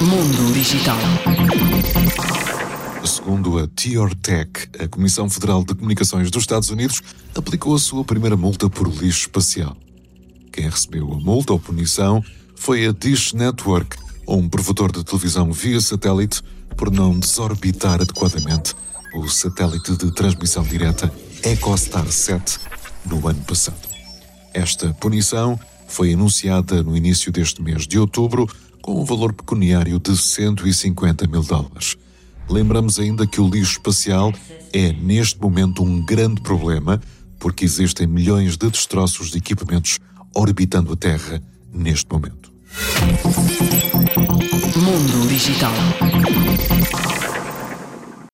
Mundo Digital. Segundo a TIORTEC, a Comissão Federal de Comunicações dos Estados Unidos aplicou a sua primeira multa por lixo espacial. Quem recebeu a multa ou punição foi a Dish Network, um provedor de televisão via satélite, por não desorbitar adequadamente o satélite de transmissão direta EchoStar 7 no ano passado. Esta punição foi anunciada no início deste mês de outubro com um valor pecuniário de 150 mil dólares. Lembramos ainda que o lixo espacial é, neste momento, um grande problema, porque existem milhões de destroços de equipamentos orbitando a Terra neste momento. Mundo Digital.